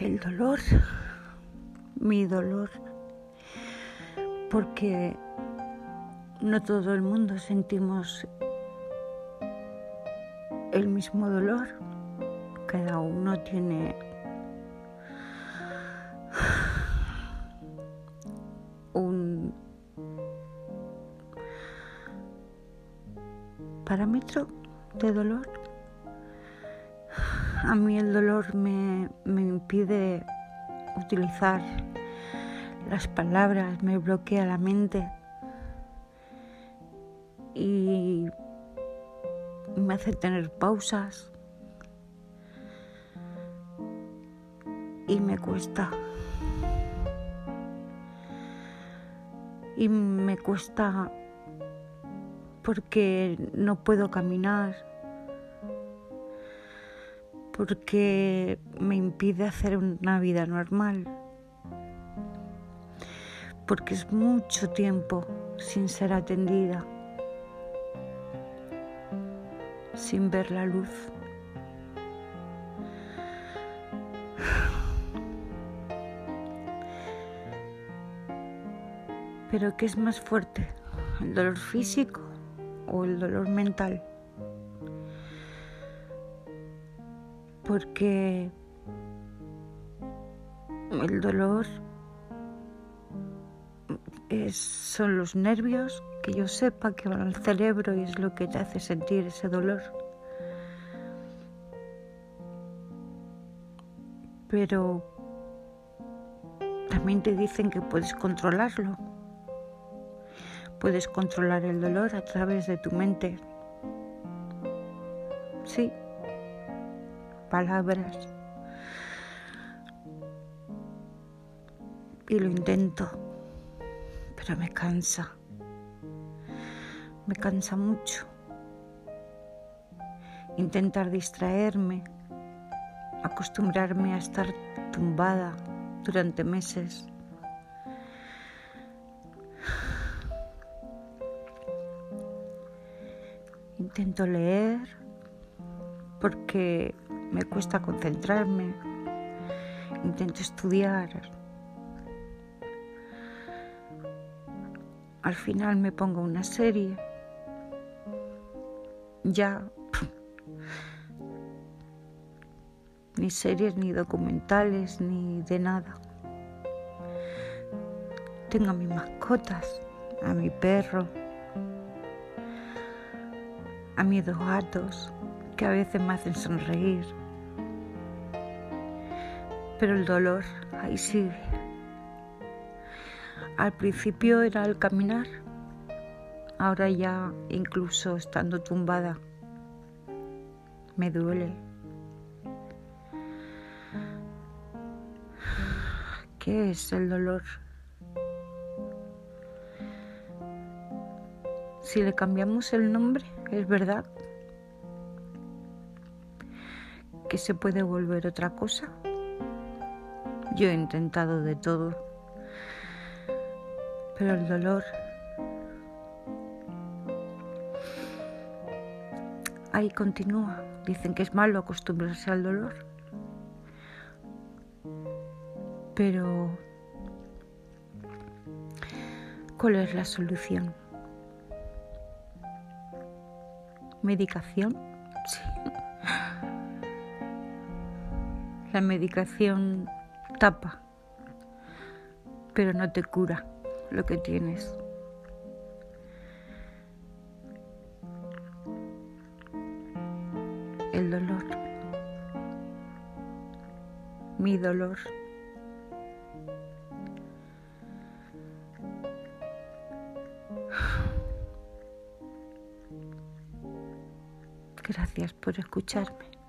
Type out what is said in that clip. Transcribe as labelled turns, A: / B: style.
A: el dolor, mi dolor, porque no todo el mundo sentimos el mismo dolor, cada uno tiene un parámetro de dolor. A mí el dolor me, me impide utilizar las palabras, me bloquea la mente. Y me hace tener pausas. Y me cuesta. Y me cuesta porque no puedo caminar, porque me impide hacer una vida normal, porque es mucho tiempo sin ser atendida, sin ver la luz. Pero ¿qué es más fuerte? ¿El dolor físico o el dolor mental? Porque el dolor es, son los nervios que yo sepa que van al cerebro y es lo que te hace sentir ese dolor. Pero también te dicen que puedes controlarlo. Puedes controlar el dolor a través de tu mente. Sí, palabras. Y lo intento, pero me cansa. Me cansa mucho. Intentar distraerme, acostumbrarme a estar tumbada durante meses Intento leer porque me cuesta concentrarme. Intento estudiar. Al final me pongo una serie. Ya ni series, ni documentales, ni de nada. Tengo a mis mascotas, a mi perro, a mis dos gatos que a veces me hacen sonreír. Pero el dolor ahí sigue. Al principio era el caminar, ahora ya incluso estando tumbada me duele. ¿Qué es el dolor? Si le cambiamos el nombre, es verdad que se puede volver otra cosa. Yo he intentado de todo, pero el dolor ahí continúa. Dicen que es malo acostumbrarse al dolor, pero ¿cuál es la solución? ¿Medicación? Sí. La medicación tapa, pero no te cura lo que tienes. El dolor. Mi dolor. Gracias por escucharme.